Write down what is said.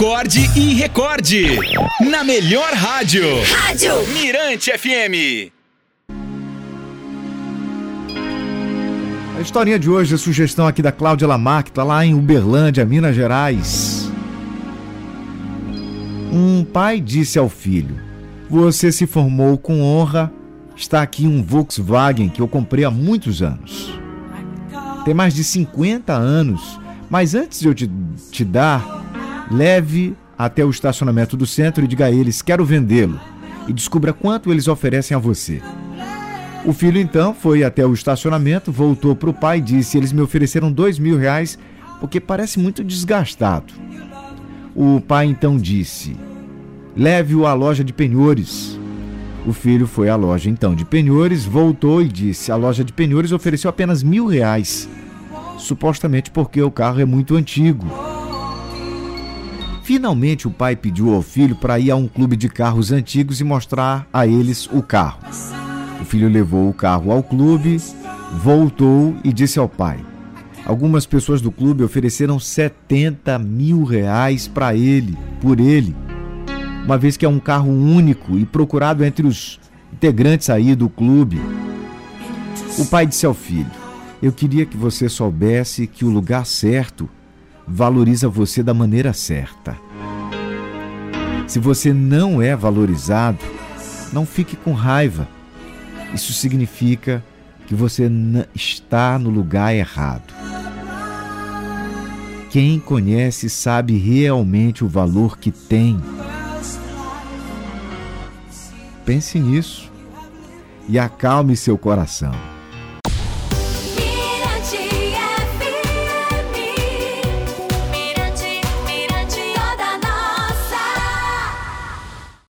Acorde e recorde. Na melhor rádio. Rádio Mirante FM. A historinha de hoje é sugestão aqui da Cláudia Lamar, que está lá em Uberlândia, Minas Gerais. Um pai disse ao filho: Você se formou com honra. Está aqui um Volkswagen que eu comprei há muitos anos. Tem mais de 50 anos, mas antes de eu te, te dar, leve até o estacionamento do centro e diga a eles: Quero vendê-lo. E descubra quanto eles oferecem a você. O filho então foi até o estacionamento, voltou para o pai e disse: Eles me ofereceram dois mil reais porque parece muito desgastado. O pai então disse: Leve-o à loja de penhores. O filho foi à loja então de penhores, voltou e disse: A loja de penhores ofereceu apenas mil reais, supostamente porque o carro é muito antigo. Finalmente o pai pediu ao filho para ir a um clube de carros antigos e mostrar a eles o carro. O filho levou o carro ao clube, voltou e disse ao pai: Algumas pessoas do clube ofereceram 70 mil reais para ele, por ele, uma vez que é um carro único e procurado entre os integrantes aí do clube. O pai disse ao filho: Eu queria que você soubesse que o lugar certo valoriza você da maneira certa. Se você não é valorizado, não fique com raiva isso significa que você está no lugar errado. Quem conhece sabe realmente o valor que tem. Pense nisso e acalme seu coração.